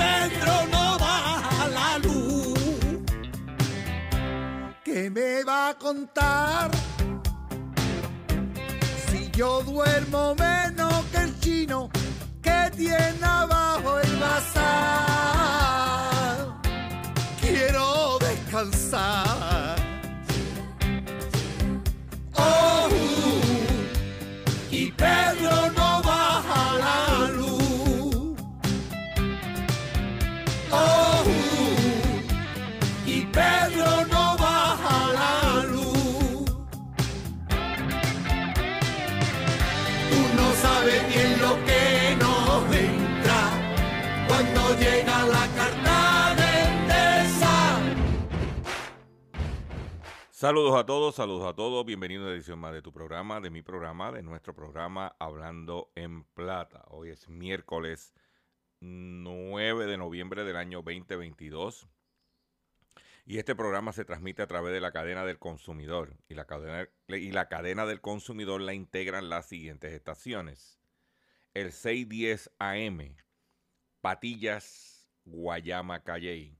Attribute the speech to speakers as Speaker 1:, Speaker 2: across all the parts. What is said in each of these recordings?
Speaker 1: Pedro no baja la luz. ¿Qué me va a contar? Si yo duermo menos que el chino que tiene abajo el bazar. Quiero descansar.
Speaker 2: Saludos a todos, saludos a todos. Bienvenidos a edición más de tu programa, de mi programa, de nuestro programa Hablando en Plata. Hoy es miércoles 9 de noviembre del año 2022. Y este programa se transmite a través de la cadena del consumidor. Y la cadena, y la cadena del consumidor la integran las siguientes estaciones. El 610 AM, Patillas, Guayama, Calley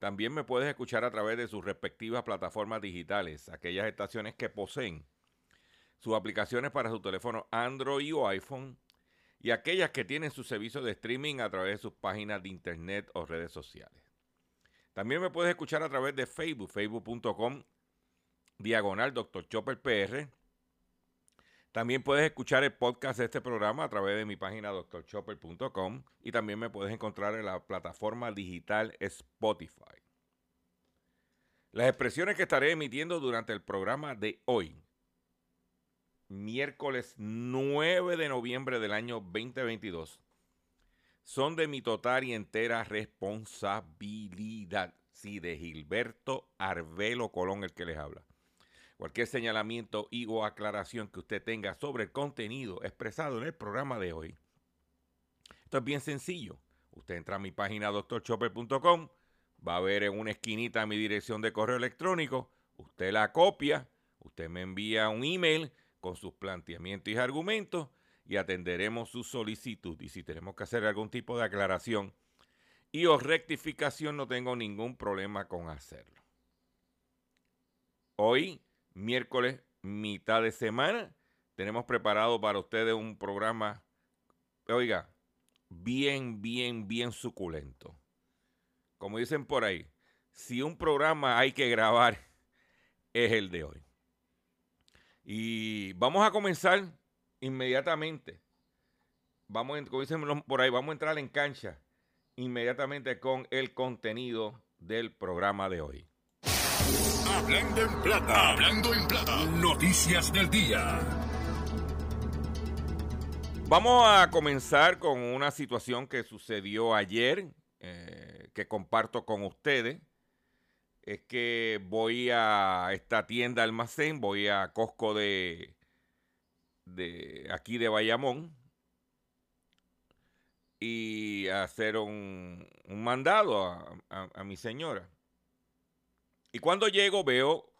Speaker 2: también me puedes escuchar a través de sus respectivas plataformas digitales, aquellas estaciones que poseen sus aplicaciones para su teléfono Android o iPhone y aquellas que tienen su servicio de streaming a través de sus páginas de internet o redes sociales. También me puedes escuchar a través de Facebook, facebook.com, diagonal Dr. Chopper. También puedes escuchar el podcast de este programa a través de mi página drchopper.com y también me puedes encontrar en la plataforma digital Spotify. Las expresiones que estaré emitiendo durante el programa de hoy, miércoles 9 de noviembre del año 2022, son de mi total y entera responsabilidad. Sí, de Gilberto Arbelo Colón, el que les habla. Cualquier señalamiento y o aclaración que usted tenga sobre el contenido expresado en el programa de hoy. Esto es bien sencillo. Usted entra a mi página doctorchopper.com, va a ver en una esquinita mi dirección de correo electrónico, usted la copia, usted me envía un email con sus planteamientos y argumentos y atenderemos su solicitud. Y si tenemos que hacer algún tipo de aclaración y o rectificación, no tengo ningún problema con hacerlo. Hoy miércoles, mitad de semana. Tenemos preparado para ustedes un programa, oiga, bien, bien, bien suculento. Como dicen por ahí, si un programa hay que grabar, es el de hoy. Y vamos a comenzar inmediatamente. Vamos, como dicen por ahí, vamos a entrar en cancha inmediatamente con el contenido del programa de hoy.
Speaker 3: Hablando en plata. Hablando en plata. Noticias del día.
Speaker 2: Vamos a comenzar con una situación que sucedió ayer, eh, que comparto con ustedes. Es que voy a esta tienda almacén, voy a Costco de, de aquí de Bayamón y a hacer un, un mandado a, a- a mi señora. Y cuando llego veo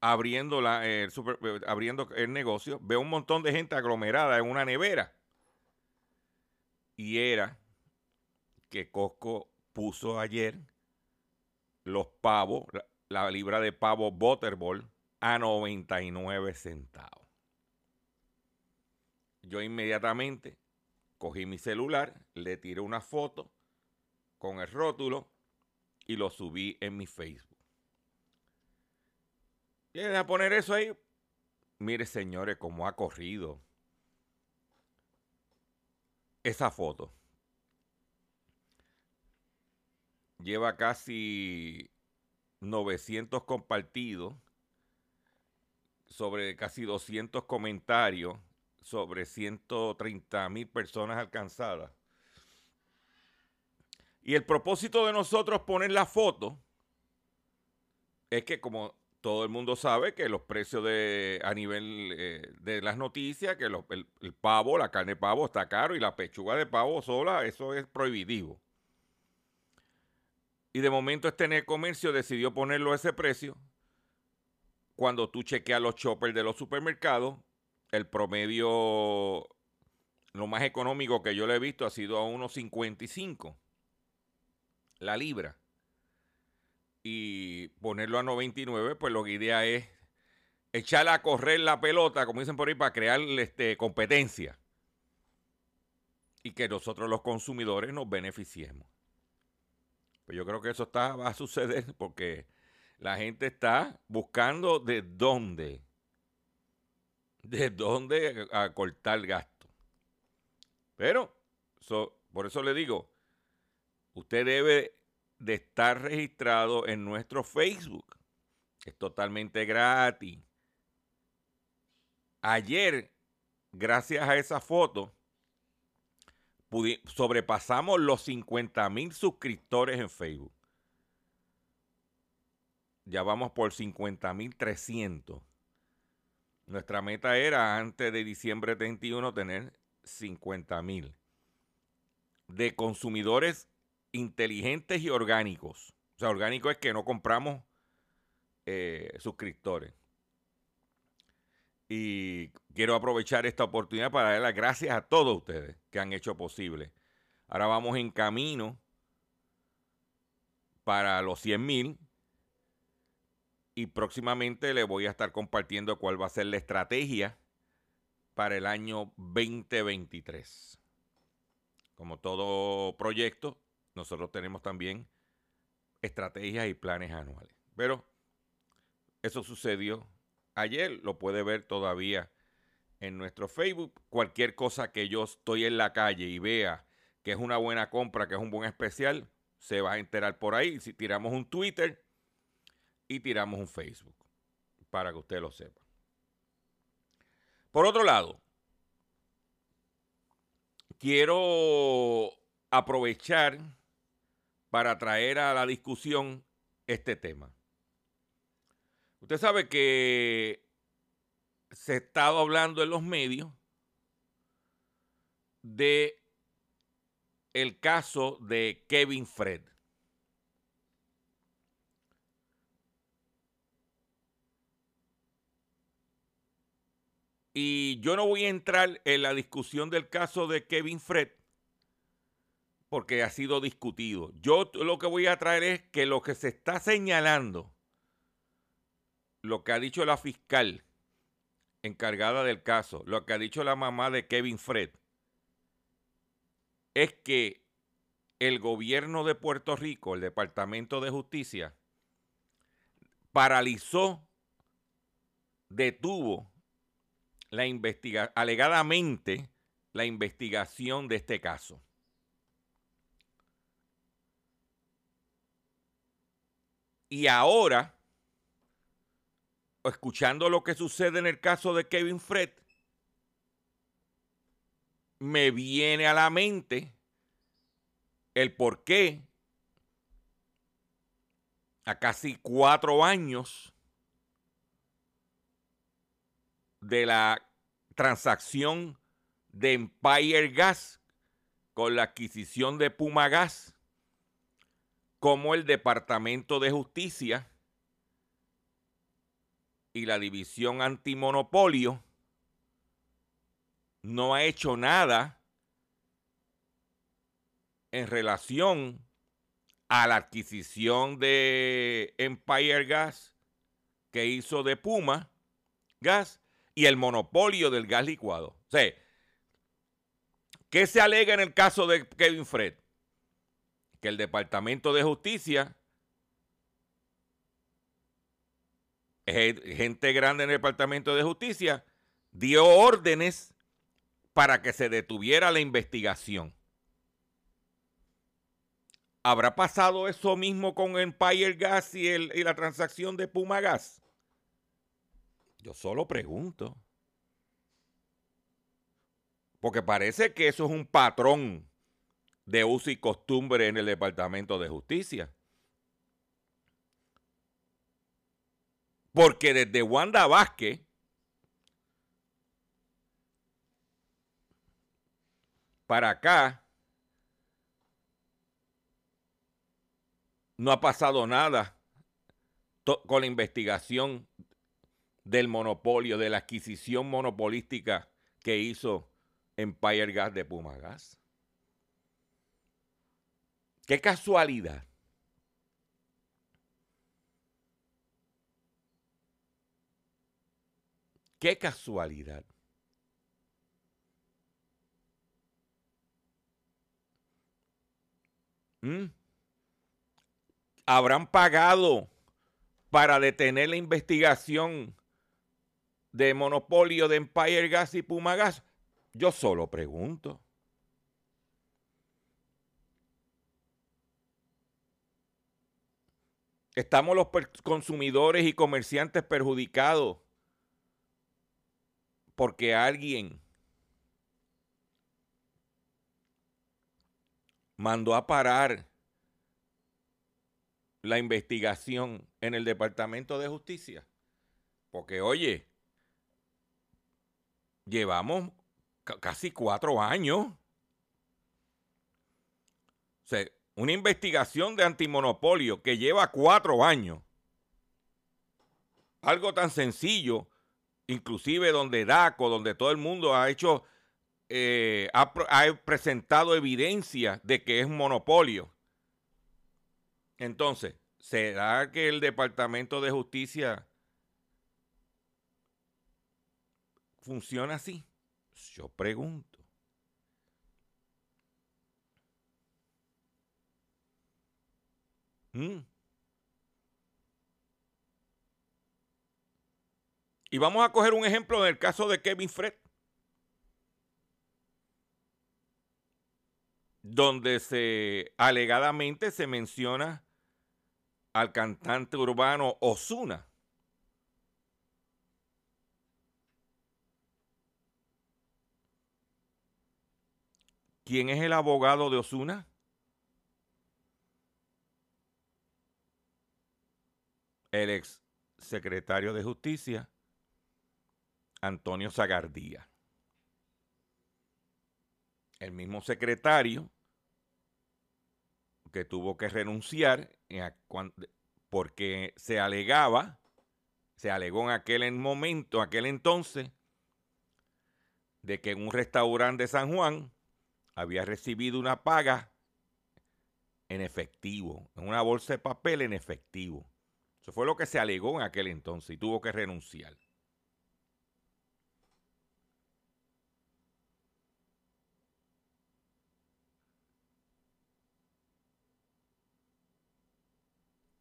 Speaker 2: abriendo, la, el eh, abriendo el negocio, veo un montón de gente aglomerada en una nevera. Y era que Costco puso ayer los pavos, la, la libra de pavo Butterball, a 99 centavos. Yo inmediatamente cogí mi celular, le tiré una foto con el rótulo y lo subí en mi Facebook. Y a poner eso ahí. Mire, señores, cómo ha corrido esa foto. Lleva casi 900 compartidos, sobre casi 200 comentarios, sobre 130 mil personas alcanzadas. Y el propósito de nosotros poner la foto es que como todo el mundo sabe que los precios de a nivel eh, de las noticias, que el, pavo, la carne de pavo está caro y la pechuga de pavo sola, eso es prohibitivo. Y de momento este comercio decidió ponerlo a ese precio. Cuando tú chequeas los choppers de los supermercados, el promedio, lo más económico que yo le he visto ha sido a unos 55 la libra y ponerlo a 99, pues lo que idea es echarle a correr la pelota, como dicen por ahí, para crear este, competencia. Y que nosotros los consumidores nos beneficiemos. Pues yo creo que eso está, va a suceder porque la gente está buscando de dónde, de dónde a cortar gasto. Pero, por eso le digo, usted debe de estar registrado en nuestro Facebook. Es totalmente gratis. Ayer, gracias a esa foto, sobrepasamos los 50 mil suscriptores en Facebook. Ya vamos por 50 mil 300. Nuestra meta era antes de diciembre 31 tener 50 mil de consumidores inteligentes y orgánicos. O sea, orgánico es que no compramos eh, suscriptores. Y quiero aprovechar esta oportunidad para dar las gracias a todos ustedes que han hecho posible. Ahora vamos en camino para los 100 mil y próximamente le voy a estar compartiendo cuál va a ser la estrategia para el año 2023. Como todo proyecto, nosotros tenemos también estrategias y planes anuales. Pero eso sucedió ayer, lo puede ver todavía en nuestro Facebook. Cualquier cosa que yo estoy en la calle y vea que es una buena compra, que es un buen especial, se va a enterar por ahí. Si tiramos un Twitter y tiramos un Facebook, para que usted lo sepa. Por otro lado, quiero aprovechar para traer a la discusión este tema. Usted sabe que se ha estado hablando en los medios de el caso de Kevin Fred. Y yo no voy a entrar en la discusión del caso de Kevin Fred porque ha sido discutido. Yo lo que voy a traer es que lo que se está señalando, lo que ha dicho la fiscal encargada del caso, lo que ha dicho la mamá de Kevin Fred, es que el gobierno de Puerto Rico, el Departamento de Justicia, paralizó detuvo alegadamente la investigación de este caso. Y ahora, escuchando lo que sucede en el caso de Kevin Fred, me viene a la mente el por qué a casi cuatro años de la transacción de Empire Gas con la adquisición de Puma Gas, como el Departamento de Justicia y la División Antimonopolio no ha hecho nada en relación a la adquisición de Empire Gas que hizo de Puma Gas y el monopolio del gas licuado. ¿qué se alega en el caso de Kevin Fred? Que el Departamento de Justicia, gente grande en el Departamento de Justicia, dio órdenes para que se detuviera la investigación. ¿Habrá pasado eso mismo con Empire Gas y, y la transacción de Puma Gas? Yo solo pregunto. Porque parece que eso es un patrón de uso y costumbre en el Departamento de Justicia. Porque desde Wanda Vázquez para acá no ha pasado nada con la investigación del monopolio, de la adquisición monopolística que hizo Empire Gas de Puma Gas. Qué casualidad. Qué casualidad. ¿Mm? ¿Habrán pagado para detener la investigación de monopolio de Empire Gas y Puma Gas? Yo solo pregunto. Estamos los consumidores y comerciantes perjudicados porque alguien mandó a parar la investigación en el Departamento de Justicia. Porque, oye, llevamos casi cuatro años. O sea, una investigación de antimonopolio que lleva cuatro años. Algo tan sencillo, inclusive donde DACO, donde todo el mundo ha hecho, eh, ha, ha presentado evidencia de que es un monopolio. Entonces, ¿será que el Departamento de Justicia funciona así? Yo pregunto. Mm. Y vamos a coger un ejemplo en el caso de Kevin Fred, donde se alegadamente se menciona al cantante urbano Osuna. ¿Quién es el abogado de Osuna? El ex secretario de Justicia, Antonio Zagardía. El mismo secretario que tuvo que renunciar porque se alegaba, se alegó en aquel momento, aquel entonces, de que en un restaurante de San Juan había recibido una paga en efectivo, en una bolsa de papel en efectivo. Eso fue lo que se alegó en aquel entonces y tuvo que renunciar.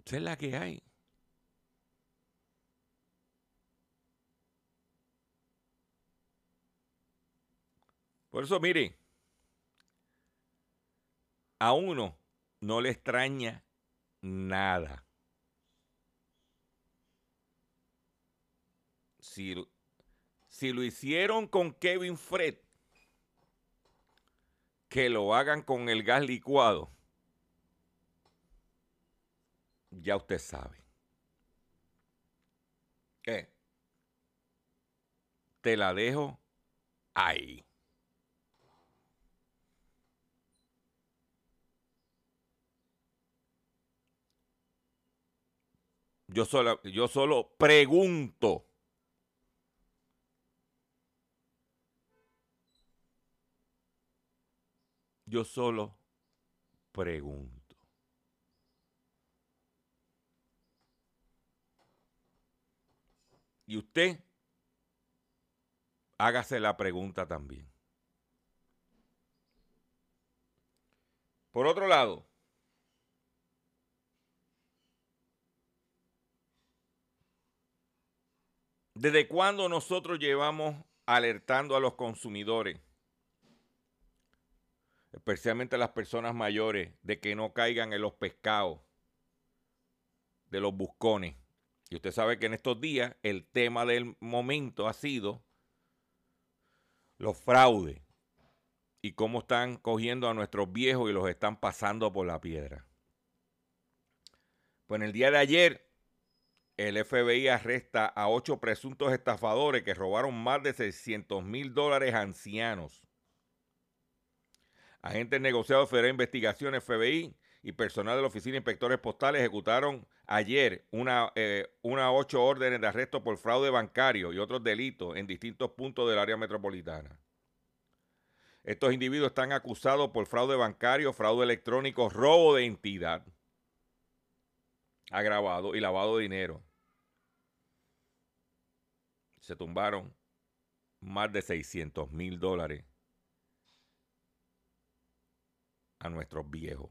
Speaker 2: Esa es la que hay. Por eso, mire, a uno no le extraña nada. Si, si lo hicieron con Kevin Fred, que lo hagan con el gas licuado. Ya usted sabe. Te la dejo ahí. Yo solo, yo solo pregunto. Yo solo pregunto. Y usted hágase la pregunta también. Por otro lado, ¿desde cuándo nosotros llevamos alertando a los consumidores, especialmente las personas mayores, de que no caigan en los pescados de los buscones? Y usted sabe que en estos días el tema del momento ha sido los fraudes y cómo están cogiendo a nuestros viejos y los están pasando por la piedra. Pues en el día de ayer, el FBI arresta a ocho presuntos estafadores que robaron más de 600 mil dólares ancianos. Agentes negociados Federal de Investigaciones FBI y personal de la Oficina de Inspectores Postales ejecutaron ayer una, eh, una ocho órdenes de arresto por fraude bancario y otros delitos en distintos puntos del área metropolitana. Estos individuos están acusados por fraude bancario, fraude electrónico, robo de entidad agravado y lavado de dinero. Se tumbaron más de 600 mil dólares a nuestros viejos.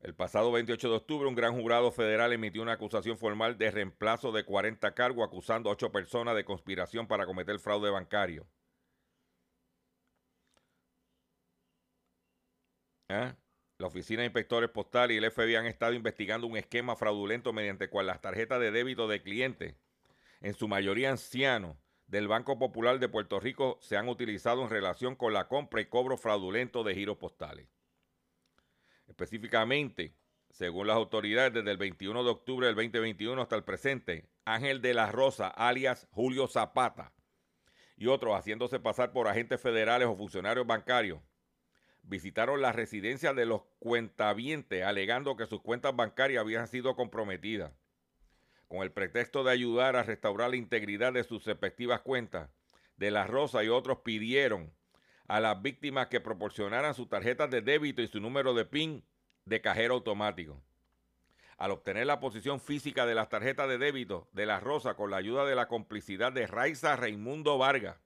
Speaker 2: El pasado 28 de octubre, un gran jurado federal emitió una acusación formal de reemplazo de 40 cargos acusando a ocho personas de conspiración para cometer fraude bancario. ¿Ah? La Oficina de Inspectores Postales y el FBI han estado investigando un esquema fraudulento mediante cual las tarjetas de débito de clientes, en su mayoría ancianos, del Banco Popular de Puerto Rico se han utilizado en relación con la compra y cobro fraudulento de giros postales. Específicamente, según las autoridades, desde el 21 de octubre del 2021 hasta el presente, Ángel de la Rosa, alias Julio Zapata, y otros haciéndose pasar por agentes federales o funcionarios bancarios, visitaron la residencia de los cuentavientes alegando que sus cuentas bancarias habían sido comprometidas. Con el pretexto de ayudar a restaurar la integridad de sus respectivas cuentas, de la Rosa y otros pidieron a las víctimas que proporcionaran sus tarjetas de débito y su número de PIN de cajero automático. Al obtener la posición física de las tarjetas de débito de la Rosa con la ayuda de la complicidad de Raiza Raimundo Vargas,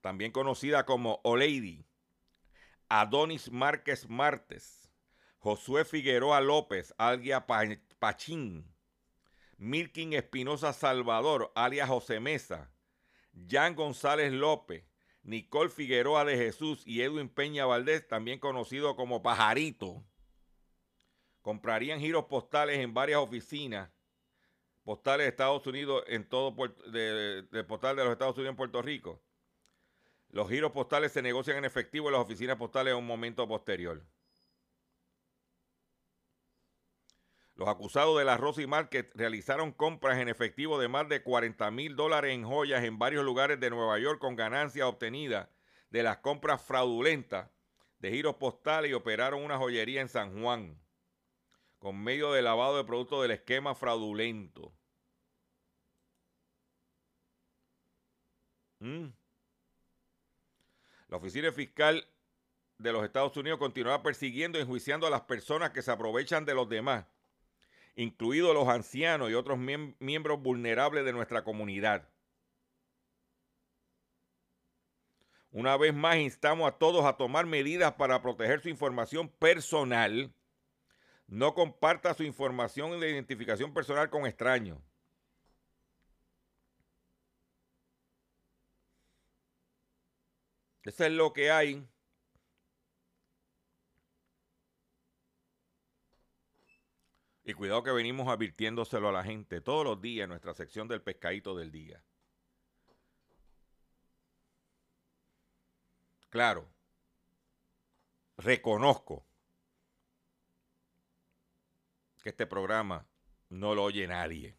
Speaker 2: también conocida como O'Lady, Adonis Márquez Martes, Josué Figueroa López, alias Pachín, Milkin Espinosa Salvador, alias José Mesa, Jan González López, Nicole Figueroa de Jesús y Edwin Peña Valdés, también conocido como Pajarito, comprarían giros postales en varias oficinas postales de Estados Unidos en todo del de postal de los Estados Unidos en Puerto Rico. Los giros postales se negocian en efectivo en las oficinas postales en un momento posterior. Los acusados de la Rosy Market realizaron compras en efectivo de más de 40 mil dólares en joyas en varios lugares de Nueva York con ganancias obtenidas de las compras fraudulentas de giros postales y operaron una joyería en San Juan con medio de lavado de productos del esquema fraudulento. Mm. La oficina fiscal de los Estados Unidos continúa persiguiendo y enjuiciando a las personas que se aprovechan de los demás incluidos los ancianos y otros miembros vulnerables de nuestra comunidad. Una vez más, instamos a todos a tomar medidas para proteger su información personal. No comparta su información de identificación personal con extraños. Eso es lo que hay. Y cuidado que venimos advirtiéndoselo a la gente todos los días en nuestra sección del pescadito del día. Claro, reconozco que este programa no lo oye nadie.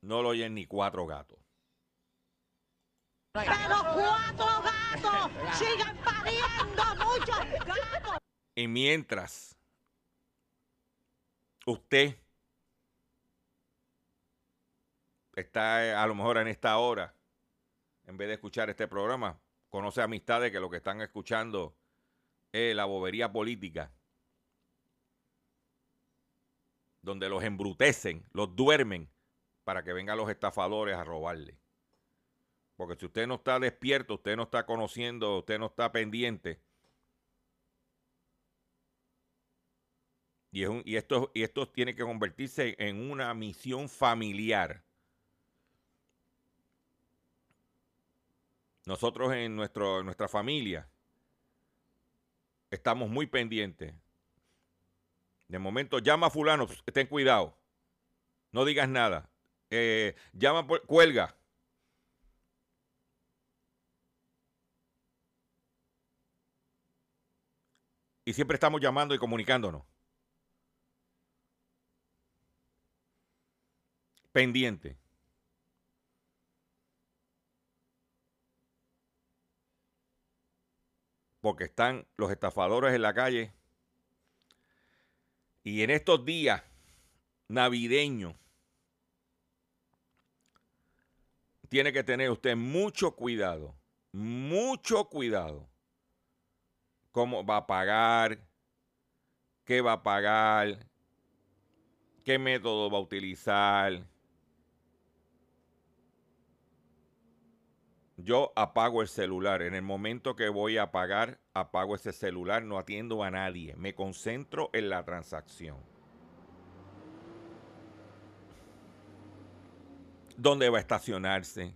Speaker 2: No lo oyen ni cuatro gatos.
Speaker 4: Pero cuatro gatos sigan pariendo muchos gatos.
Speaker 2: Y mientras usted está eh, a lo mejor en esta hora, en vez de escuchar este programa, conoce amistades que lo que están escuchando es la bobería política, donde los embrutecen, los duermen para que vengan los estafadores a robarle. Porque si usted no está despierto, usted no está conociendo, usted no está pendiente. Y, es un- y esto, y tiene que convertirse en una misión familiar. Nosotros en, nuestro, nuestra familia estamos muy pendientes. De momento, llama a fulano, ten cuidado. No digas nada. Eh, llama, por- cuelga. Y siempre estamos llamando y comunicándonos. Pendiente. Porque están los estafadores en la calle. Y en estos días navideños, tiene que tener usted mucho cuidado. Mucho cuidado cómo va a pagar, qué va a pagar, qué método va a utilizar. Yo apago el celular. En el momento que voy a pagar, apago ese celular, no atiendo a nadie. Me concentro en la transacción. ¿Dónde va a estacionarse?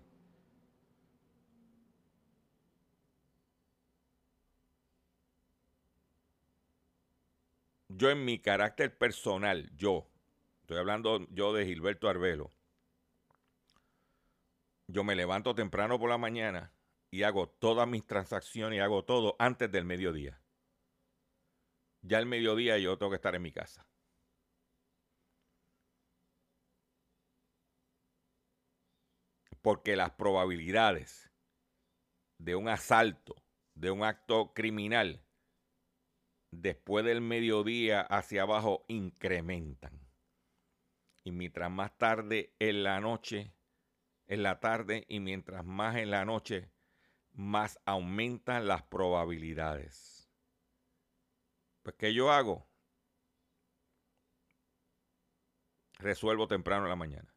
Speaker 2: Yo en mi carácter personal, yo, estoy hablando yo de Gilberto Arbelo, yo me levanto temprano por la mañana y hago todas mis transacciones y hago todo antes del mediodía. Ya el mediodía yo tengo que estar en mi casa. Porque las probabilidades de un asalto, de un acto criminal, después del mediodía hacia abajo incrementan. Y mientras más tarde en la noche, en la tarde, y mientras más en la noche, más aumentan las probabilidades. Pues, ¿qué yo hago? Resuelvo temprano en la mañana.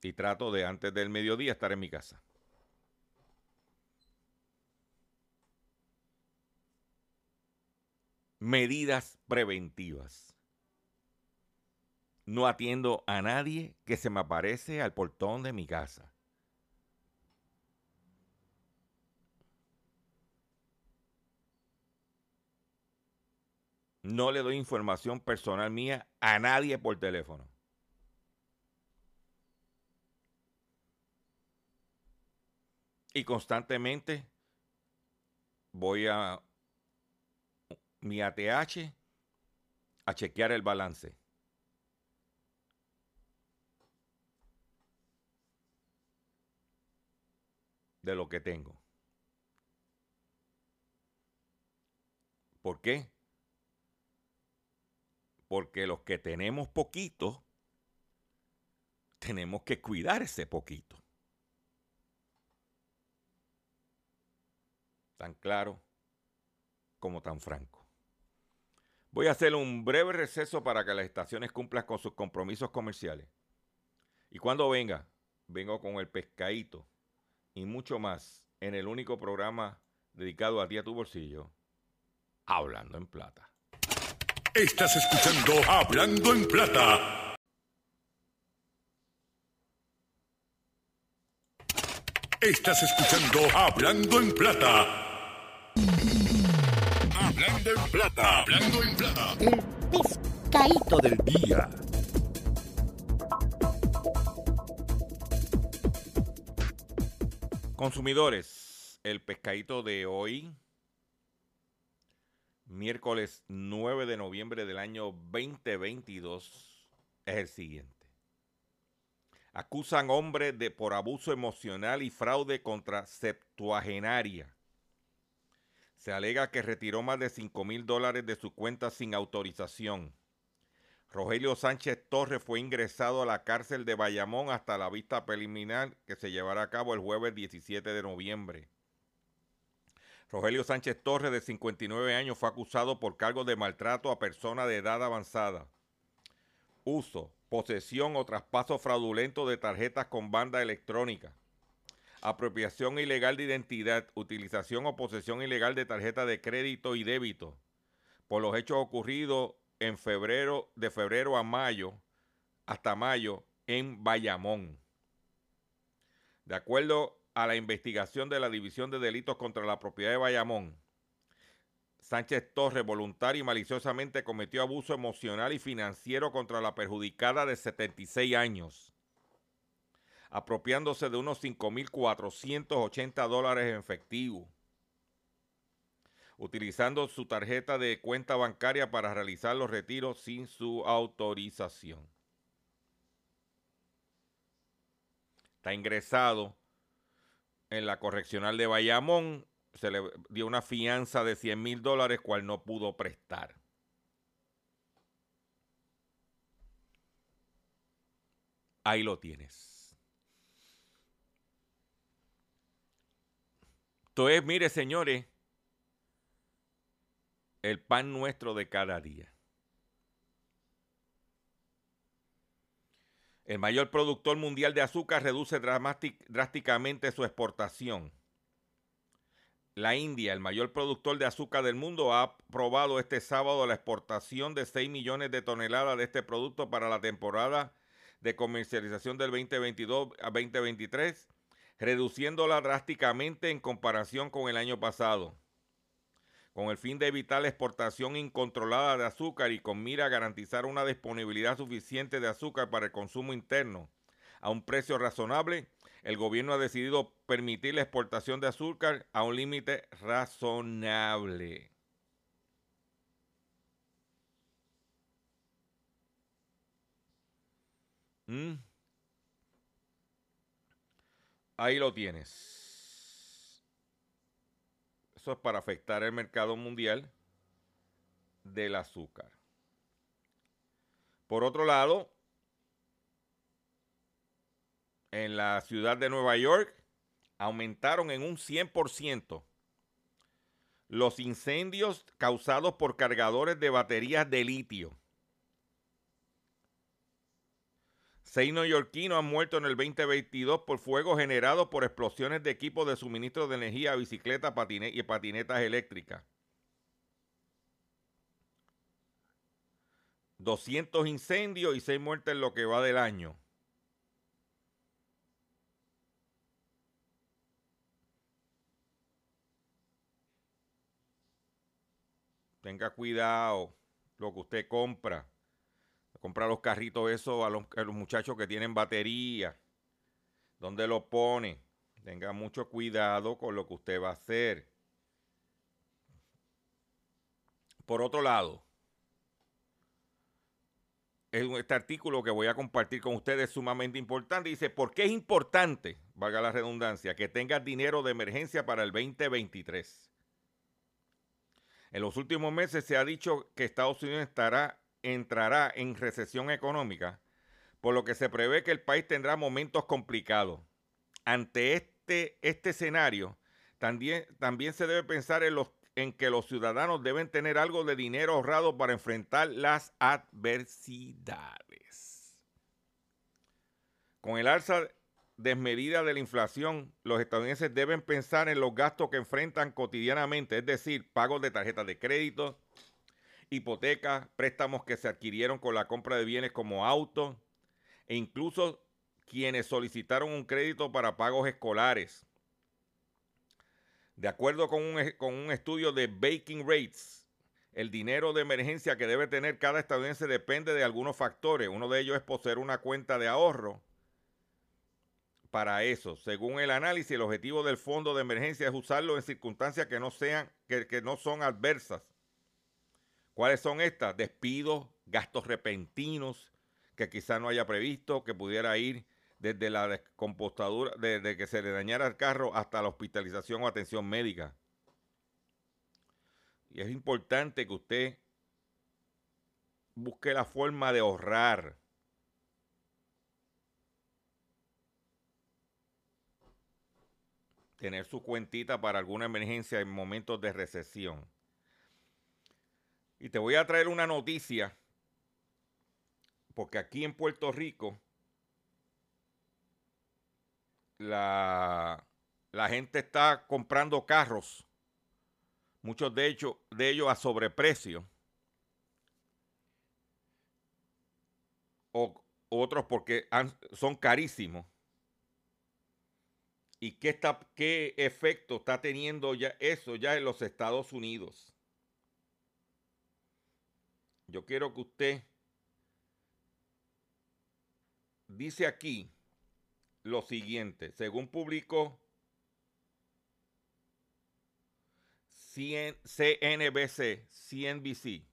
Speaker 2: Y trato de antes del mediodía estar en mi casa. Medidas preventivas. No atiendo a nadie que se me aparece al portón de mi casa. No le doy información personal mía a nadie por teléfono. Y constantemente voy a mi ATH a chequear el balance. De lo que tengo. ¿Por qué? Porque los que tenemos poquito, tenemos que cuidar ese poquito. Tan claro como tan franco. Voy a hacer un breve receso para que las estaciones cumplan con sus compromisos comerciales. Y cuando venga, vengo con el pescadito y mucho más en el único programa dedicado a ti a tu bolsillo, Hablando en Plata.
Speaker 3: Estás escuchando Hablando en Plata. Estás escuchando Hablando en Plata. Hablando en Plata. Hablando en Plata.
Speaker 5: El pescadito del día.
Speaker 2: Consumidores, el pescadito de hoy, miércoles 9 de noviembre del año 2022, es el siguiente. Acusan hombre de por abuso emocional y fraude contra septuagenaria. Se alega que retiró más de 5 mil dólares de su cuenta sin autorización. Rogelio Sánchez Torres fue ingresado a la cárcel de Bayamón hasta la vista preliminar que se llevará a cabo el jueves 17 de noviembre. Rogelio Sánchez Torres, de 59 años, fue acusado por cargos de maltrato a persona de edad avanzada, uso, posesión o traspaso fraudulento de tarjetas con banda electrónica, apropiación ilegal de identidad, utilización o posesión ilegal de tarjeta de crédito y débito, por los hechos ocurridos en febrero, de febrero a mayo, hasta mayo, en Bayamón. De acuerdo a la investigación de la División de Delitos contra la Propiedad de Bayamón, Sánchez Torres voluntario y maliciosamente cometió abuso emocional y financiero contra la perjudicada de 76 años, apropiándose de unos 5.480 dólares en efectivo utilizando su tarjeta de cuenta bancaria para realizar los retiros sin su autorización. Está ingresado en la correccional de Bayamón. Se le dio una fianza de 100 mil dólares, cual no pudo prestar. Ahí lo tienes. Entonces, mire, señores, el pan nuestro de cada día. El mayor productor mundial de azúcar reduce drásticamente su exportación. La India, el mayor productor de azúcar del mundo, ha aprobado este sábado la exportación de 6 millones de toneladas de este producto para la temporada de comercialización del 2022 a 2023, reduciéndola drásticamente en comparación con el año pasado con el fin de evitar la exportación incontrolada de azúcar y con mira a garantizar una disponibilidad suficiente de azúcar para el consumo interno a un precio razonable, el gobierno ha decidido permitir la exportación de azúcar a un límite razonable. ¿Mm? Ahí lo tienes. Eso es para afectar el mercado mundial del azúcar. Por otro lado, en la ciudad de Nueva York aumentaron en un 100% los incendios causados por cargadores de baterías de litio. Seis neoyorquinos han muerto en el 2022 por fuego generado por explosiones de equipos de suministro de energía bicicletas y patinetas eléctricas. 200 incendios y 6 muertes en lo que va del año. Tenga cuidado lo que usted compra comprar los carritos esos a los, muchachos que tienen batería. ¿Dónde lo pone? Tenga mucho cuidado con lo que usted va a hacer. Por otro lado, este artículo que voy a compartir con ustedes es sumamente importante. Dice, ¿por qué es importante, valga la redundancia, que tengas dinero de emergencia para el 2023? En los últimos meses se ha dicho que Estados Unidos estará entrará en recesión económica, por lo que se prevé que el país tendrá momentos complicados. Ante este, este escenario, también, también se debe pensar en, los, en que los ciudadanos deben tener algo de dinero ahorrado para enfrentar las adversidades. Con el alza desmedida de la inflación, los estadounidenses deben pensar en los gastos que enfrentan cotidianamente, es decir, pagos de tarjetas de crédito, hipotecas, préstamos que se adquirieron con la compra de bienes como autos e incluso quienes solicitaron un crédito para pagos escolares, De acuerdo con un, con un estudio de Baking Rates, el dinero de emergencia que debe tener cada estadounidense depende de algunos factores. Uno de ellos es poseer una cuenta de ahorro para eso. Según el análisis, el objetivo del fondo de emergencia es usarlo en circunstancias que no sean, que, que no son adversas. ¿Cuáles son estas? Despidos, gastos repentinos que quizá no haya previsto, que pudiera ir desde la descompostadura, desde que se le dañara el carro hasta la hospitalización o atención médica. Y es importante que usted busque la forma de ahorrar. Tener su cuentita para alguna emergencia en momentos de recesión. Y te voy a traer una noticia, porque aquí en Puerto Rico la, la gente está comprando carros, muchos de, hecho, de ellos a sobreprecio, o otros porque son carísimos. ¿Y qué, está, qué efecto está teniendo ya eso ya en los Estados Unidos? Yo quiero que usted dice aquí lo siguiente, según publicó CN CNBC, CNBC,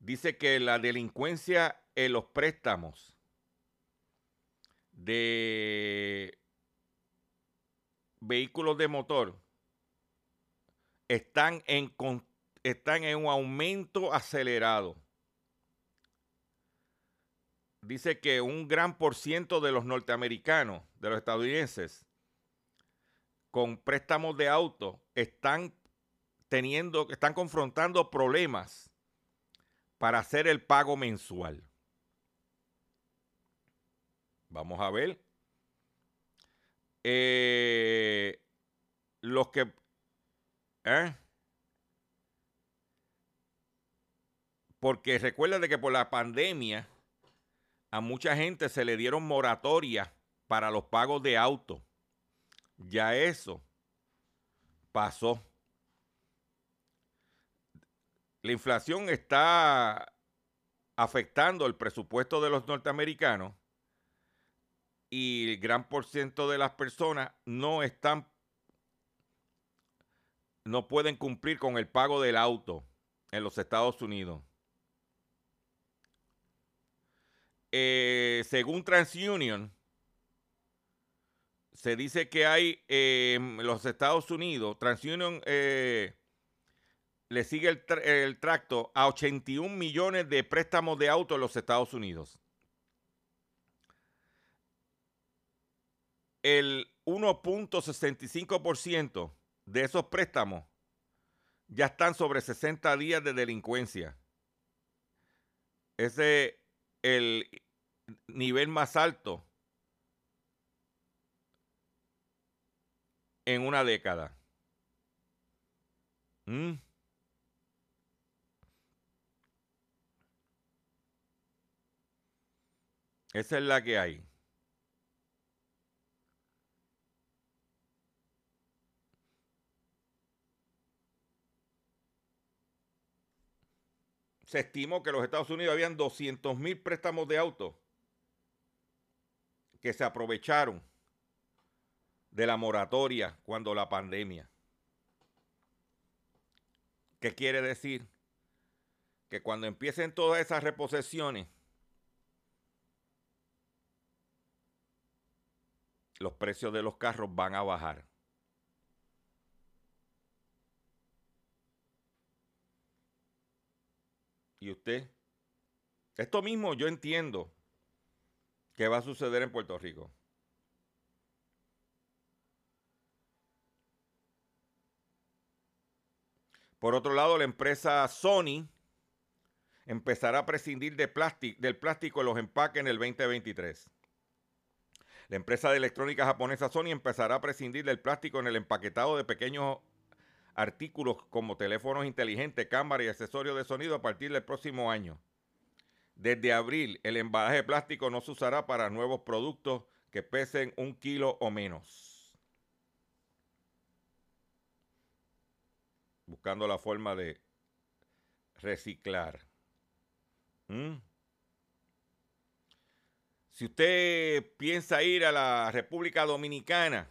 Speaker 2: dice que la delincuencia en los préstamos de vehículos de motor están en un aumento acelerado. Dice que un gran por ciento de los norteamericanos, de los estadounidenses, con préstamos de auto, están teniendo, están confrontando problemas para hacer el pago mensual. Vamos a ver. Eh, los que... ¿eh? Porque recuerda de que por la pandemia a mucha gente se le dieron moratoria para los pagos de auto. Ya eso pasó. La inflación está afectando el presupuesto de los norteamericanos y el gran por ciento de las personas no están no pueden cumplir con el pago del auto en los Estados Unidos. Eh, según TransUnion, se dice que hay en los Estados Unidos, TransUnion eh, le sigue el, tra- el tracto a 81 millones de préstamos de auto en los Estados Unidos. El 1.65% de esos préstamos ya están sobre 60 días de delincuencia. Ese es el nivel más alto en una década. ¿Mm? Esa es la que hay. Se estimó que los Estados Unidos habían 200 mil préstamos de auto que se aprovecharon de la moratoria cuando la pandemia. ¿Qué quiere decir? Que cuando empiecen todas esas reposesiones, los precios de los carros van a bajar. ¿Y usted? Esto mismo yo entiendo que va a suceder en Puerto Rico. Por otro lado, la empresa Sony empezará a prescindir de plástico, del plástico en los empaques en el 2023. La empresa de electrónica japonesa Sony empezará a prescindir del plástico en el empaquetado de pequeños artículos como teléfonos inteligentes, cámaras y accesorios de sonido a partir del próximo año. Desde abril, el embalaje plástico no se usará para nuevos productos que pesen un kilo o menos. buscando la forma de reciclar. ¿Mm? Si usted piensa ir a la República Dominicana,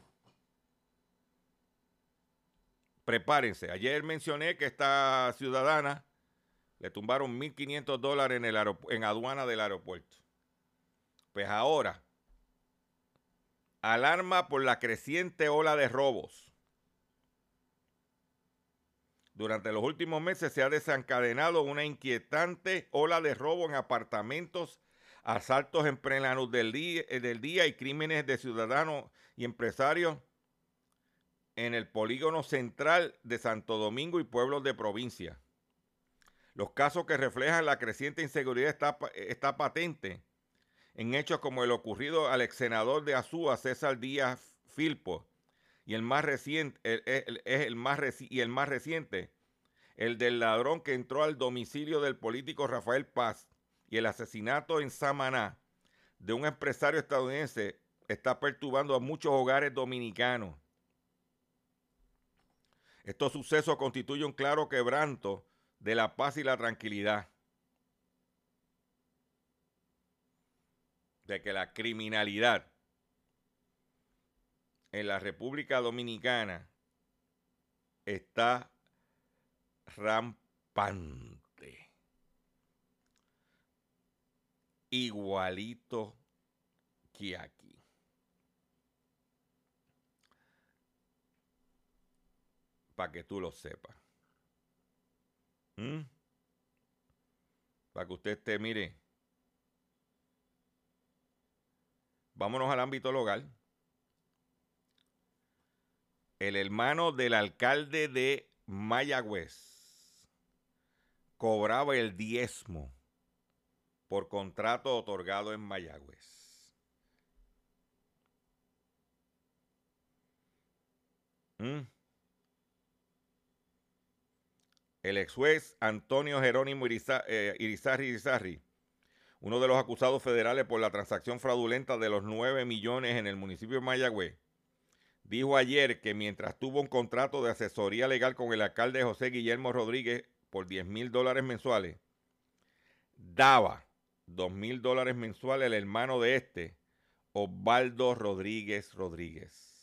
Speaker 2: prepárense. Ayer mencioné que esta ciudadana le tumbaron 1.500 dólares en, aduana del aeropuerto. Pues ahora, alarma por la creciente ola de robos. Durante los últimos meses se ha desencadenado una inquietante ola de robo en apartamentos, asaltos en plena luz eh, del día y crímenes de ciudadanos y empresarios en el polígono central de Santo Domingo y pueblos de provincia. Los casos que reflejan la creciente inseguridad está, está patente en hechos como el ocurrido al ex senador de Azúa, César Díaz Filpo, y el más reciente, el más y el más reciente, el del ladrón que entró al domicilio del político Rafael Paz y el asesinato en Samaná de un empresario estadounidense está perturbando a muchos hogares dominicanos. Estos sucesos constituyen un claro quebranto de la paz y la tranquilidad. De que la criminalidad en la República Dominicana está rampante. Igualito que aquí. Para que tú lo sepas. ¿Mm? Para que usted esté, mire. Vámonos al ámbito local. El hermano del alcalde de Mayagüez cobraba el diezmo por contrato otorgado en Mayagüez. ¿Mm? El ex juez Antonio Jerónimo eh, Irizarri Irizarri, uno de los acusados federales por la transacción fraudulenta de los 9 millones en el municipio de Mayagüez, dijo ayer que mientras tuvo un contrato de asesoría legal con el alcalde José Guillermo Rodríguez por 10 mil dólares mensuales, daba 2 mil dólares mensuales al hermano de este, Osvaldo Rodríguez Rodríguez.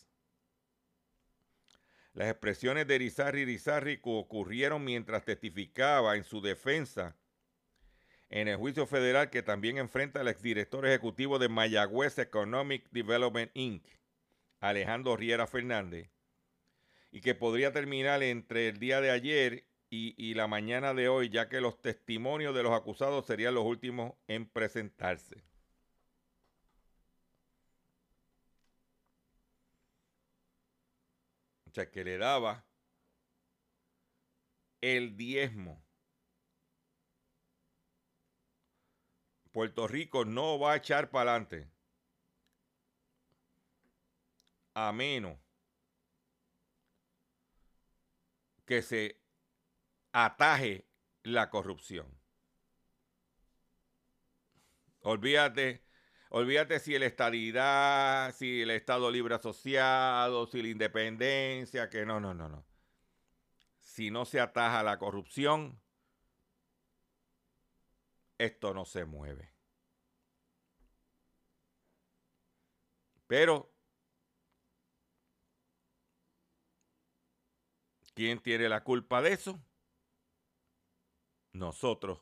Speaker 2: Las expresiones de Irizarri Irizarri ocurrieron mientras testificaba en su defensa en el juicio federal que también enfrenta al exdirector ejecutivo de Mayagüez Economic Development Inc., Alejandro Riera Fernández, y que podría terminar entre el día de ayer y, la mañana de hoy, ya que los testimonios de los acusados serían los últimos en presentarse. O sea, que le daba el diezmo. Puerto Rico no va a echar para adelante a menos que se ataje la corrupción. Olvídate, olvídate si la estadidad, si el Estado libre asociado, si la independencia, que no, no, no, no. Si no se ataja la corrupción, esto no se mueve. Pero ¿Quién tiene la culpa de eso? Nosotros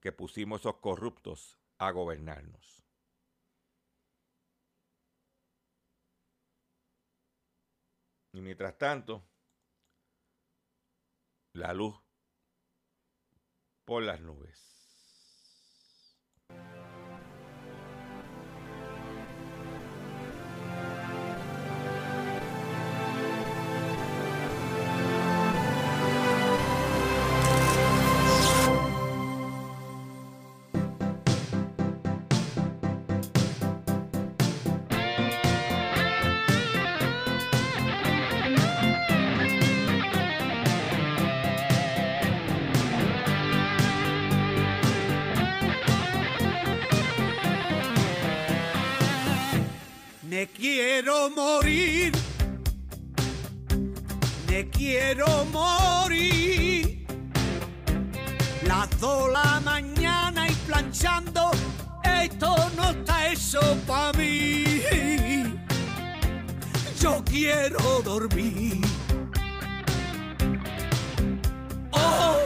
Speaker 2: que pusimos esos corruptos a gobernarnos. Y mientras tanto, la luz por las nubes.
Speaker 1: Quiero morir, me quiero morir. Las dos la mañana y planchando, esto no está eso para mí. Yo quiero dormir. Oh,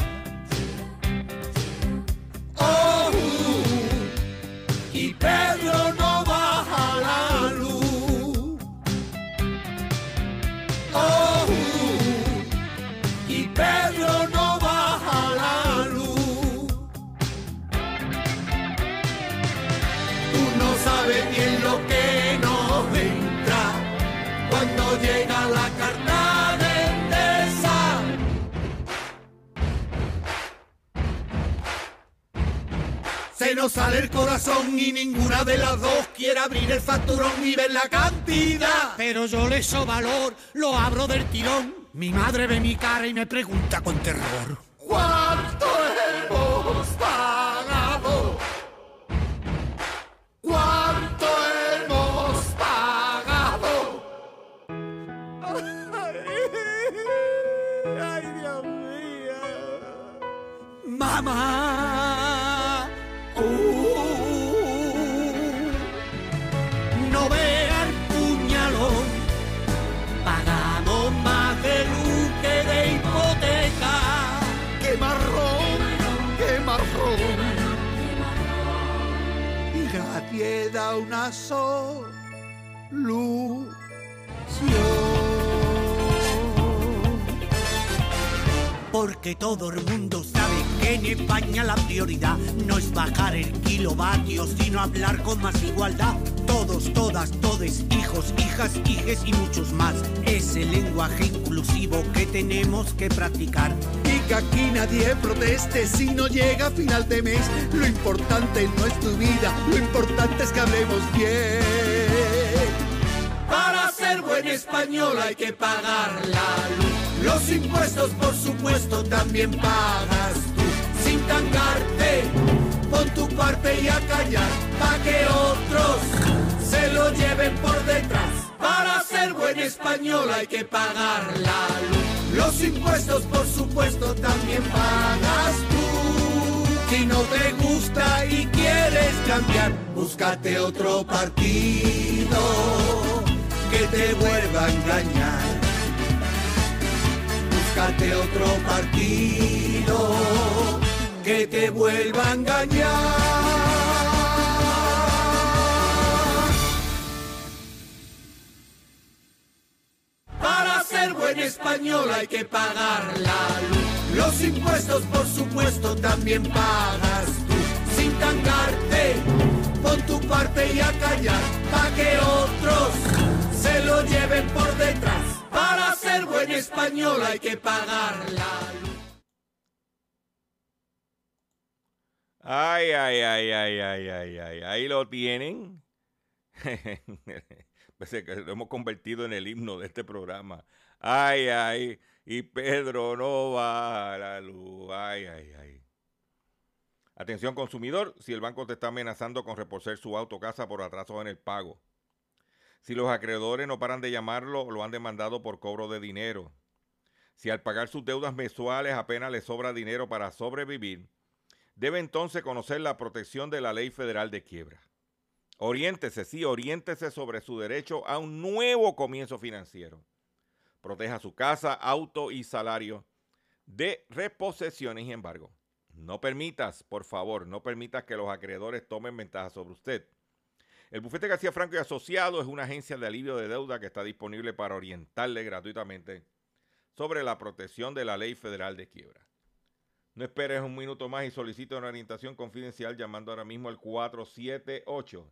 Speaker 1: Nos sale el corazón y ninguna de las dos quiere abrir el facturón y ver la cantidad. Pero yo le so valor, lo abro del tirón. Mi madre ve mi cara y me pregunta con terror. ¿Cuánto hemos pagado? ¿Cuánto hemos pagado? Ay, Dios mío. Mamá. No vea el puñalón. Pagamos más de luz que de hipoteca. ¡Qué marrón! ¡Qué marrón! Y nadie da una solución. Porque todo el mundo sabe que en España la prioridad no es bajar el kilovatio, sino hablar con más igualdad. Todas, todes, hijos, hijas, hijes y muchos más. Es el lenguaje inclusivo que tenemos que practicar. Y que aquí nadie proteste si no llega a final de mes. Lo importante no es tu vida, lo importante es que hablemos bien. Para ser buen español hay que pagar la luz. Los impuestos, por supuesto, también pagas tú. Sin tangarte, pon tu parte y a callar. Pa' que otros lo lleven por detrás. Para ser buen español hay que pagar la luz. Los impuestos, por supuesto, también pagas tú. Si no te gusta y quieres cambiar, búscate otro partido que te vuelva a engañar. Búscate otro partido que te vuelva a engañar. Buen español hay que pagar la luz. Los impuestos, por supuesto, también pagas tú. Sin tangarte, pon tu parte y a callar. Pa' que otros se lo lleven por detrás. Para ser buen español hay que pagar la luz.
Speaker 2: Ay, ay, ay, ay, ay, ay, ay. Ahí lo tienen. Que lo hemos convertido en el himno de este programa. Ay, ay. Y Pedro no va a la luz. Ay, ay, ay. Atención consumidor, si el banco te está amenazando con reposer su auto casa por atrasos en el pago. Si los acreedores no paran de llamarlo, lo han demandado por cobro de dinero. Si al pagar sus deudas mensuales apenas le sobra dinero para sobrevivir, debe entonces conocer la protección de la Ley Federal de Quiebra. Oriéntese, sí, oriéntese sobre su derecho a un nuevo comienzo financiero. Proteja su casa, auto y salario de reposesiones y embargo. No permitas, por favor, no permitas que los acreedores tomen ventaja sobre usted. El bufete García Franco y Asociados es una agencia de alivio de deuda que está disponible para orientarle gratuitamente sobre la protección de la ley federal de quiebra. No esperes un minuto más y solicite una orientación confidencial llamando ahora mismo al 478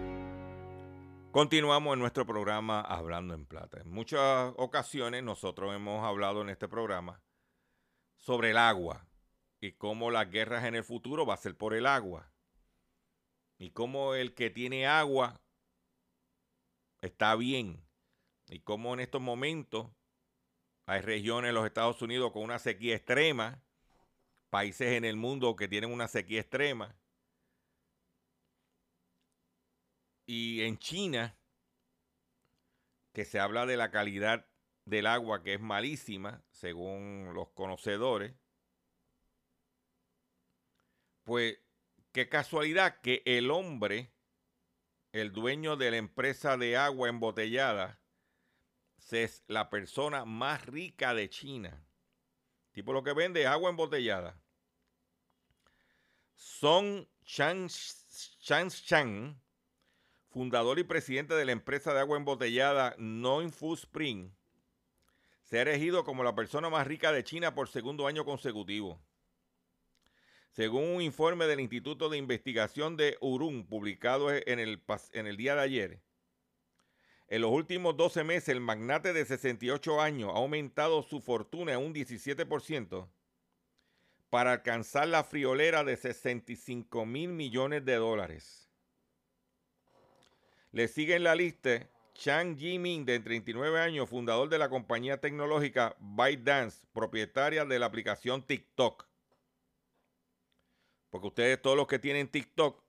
Speaker 2: Continuamos en nuestro programa Hablando en Plata. En muchas ocasiones nosotros hemos hablado en este programa sobre el agua y cómo las guerras en el futuro va a ser por el agua. Y cómo el que tiene agua está bien. Y cómo en estos momentos hay regiones en los Estados Unidos con una sequía extrema, países en el mundo que tienen una sequía extrema Y en China, que se habla de la calidad del agua que es malísima, según los conocedores, pues qué casualidad que el hombre, el dueño de la empresa de agua embotellada, es la persona más rica de China. Tipo lo que vende agua embotellada. Song Chan Chang fundador y presidente de la empresa de agua embotellada Non Food Spring, se ha elegido como la persona más rica de China por segundo año consecutivo. Según un informe del Instituto de Investigación de Urun, publicado en el, en el día de ayer, en los últimos 12 meses el magnate de 68 años ha aumentado su fortuna en un 17% para alcanzar la friolera de 65 mil millones de dólares. Le sigue en la lista Chang Jimin, de 39 años, fundador de la compañía tecnológica ByteDance, propietaria de la aplicación TikTok. Porque ustedes, todos los que tienen TikTok,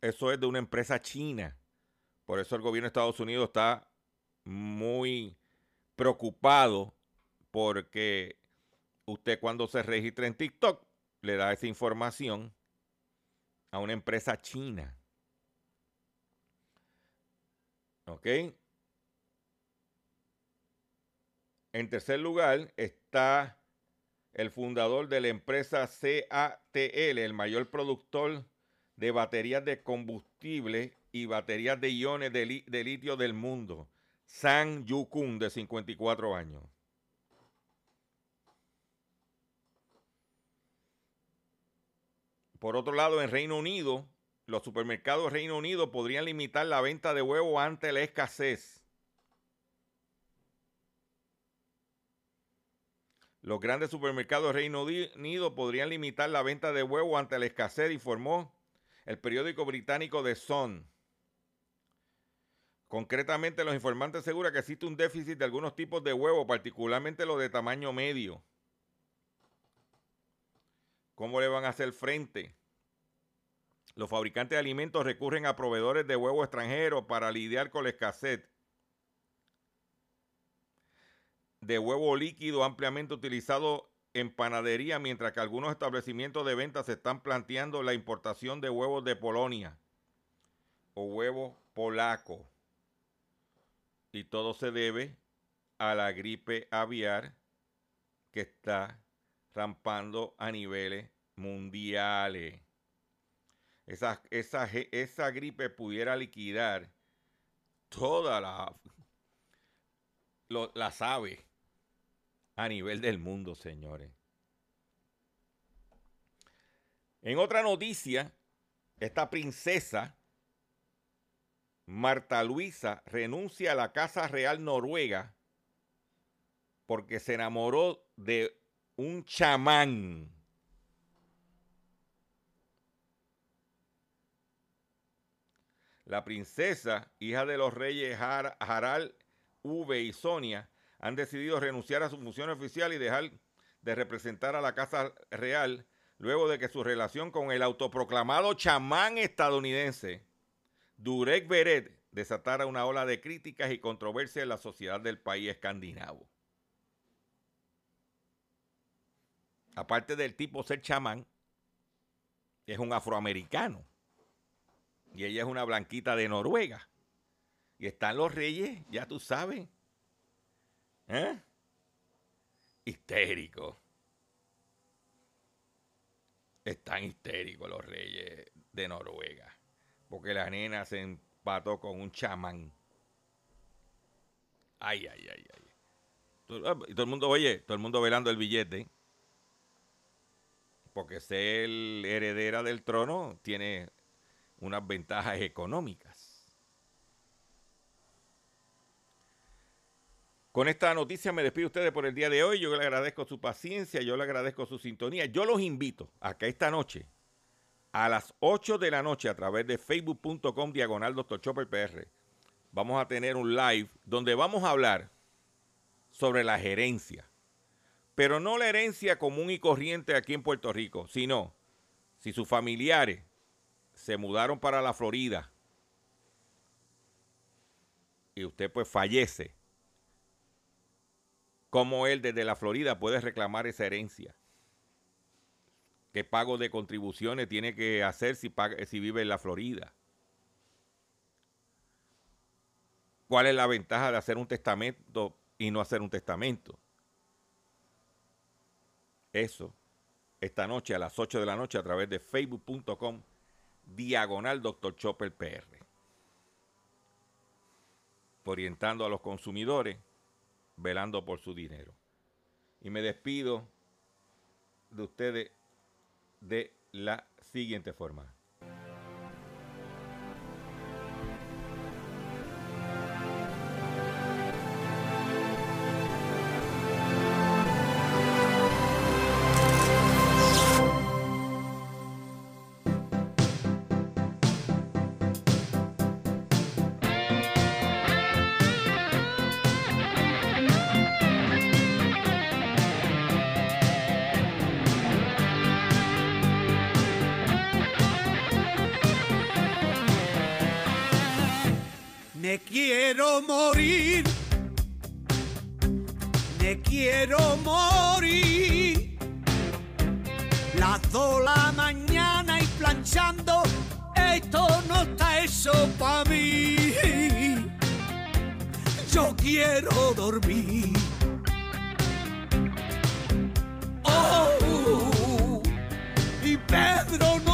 Speaker 2: eso es de una empresa china. Por eso el gobierno de Estados Unidos está muy preocupado porque usted cuando se registra en TikTok le da esa información a una empresa china. ¿Ok? En tercer lugar está el fundador de la empresa CATL, el mayor productor de baterías de combustible y baterías de iones de, litio del mundo, Sang Yukun, de 54 años. Por otro lado, en Reino Unido, los supermercados Reino Unido podrían limitar la venta de huevo ante la escasez. Los grandes supermercados Reino Unido podrían limitar la venta de huevo ante la escasez, informó el periódico británico The Sun. Concretamente, los informantes aseguran que existe un déficit de algunos tipos de huevo, particularmente los de tamaño medio. ¿Cómo le van a hacer frente? Los fabricantes de alimentos recurren a proveedores de huevo extranjeros para lidiar con la escasez de huevo líquido ampliamente utilizado en panadería, mientras que algunos establecimientos de venta se están planteando la importación de huevos de Polonia o huevos polacos. Y todo se debe a la gripe aviar que está rampando a niveles mundiales. Esa, esa, esa gripe pudiera liquidar toda la, las aves a nivel del mundo, señores. En otra noticia, esta princesa, Marta Luisa, renuncia a la Casa Real Noruega porque se enamoró de un chamán. La princesa, hija de los reyes Harald V y Sonia, han decidido renunciar a su función oficial y dejar de representar a la Casa Real luego de que su relación con el autoproclamado chamán estadounidense Durek Beret desatara una ola de críticas y controversia en la sociedad del país escandinavo. Aparte del tipo ser chamán, es un afroamericano. Y ella es una blanquita de Noruega. Y están los reyes, ya tú sabes. ¿Eh? Histérico. Están histéricos los reyes de Noruega. Porque la nena se empató con un chamán. Ay, ay, ay, ay. Todo, y todo el mundo, oye, todo el mundo velando el billete. Porque ser heredera del trono tiene unas ventajas económicas. Con esta noticia me despido ustedes por el día de hoy. Yo le agradezco su paciencia, yo le agradezco su sintonía. Yo los invito a que esta noche, a las 8 de la noche, a través de facebook.com diagonal Dr. Chopper PR, vamos a tener un live donde vamos a hablar sobre la gerencia. Pero no la herencia común y corriente aquí en Puerto Rico, sino si sus familiares se mudaron para la Florida y usted pues fallece cómo él desde la Florida puede reclamar esa herencia. ¿Qué pago de contribuciones tiene que hacer si, vive en la Florida? ¿Cuál es la ventaja de hacer un testamento y no hacer un testamento? Eso, esta noche a las 8 de la noche a través de facebook.com diagonal Dr. Chopper PR. Orientando a los consumidores velando por su dinero. Y me despido de ustedes de la siguiente forma.
Speaker 1: Me quiero morir, me quiero morir. Las dos la mañana y planchando, esto no está eso para mí. Yo quiero dormir. Oh, y Pedro no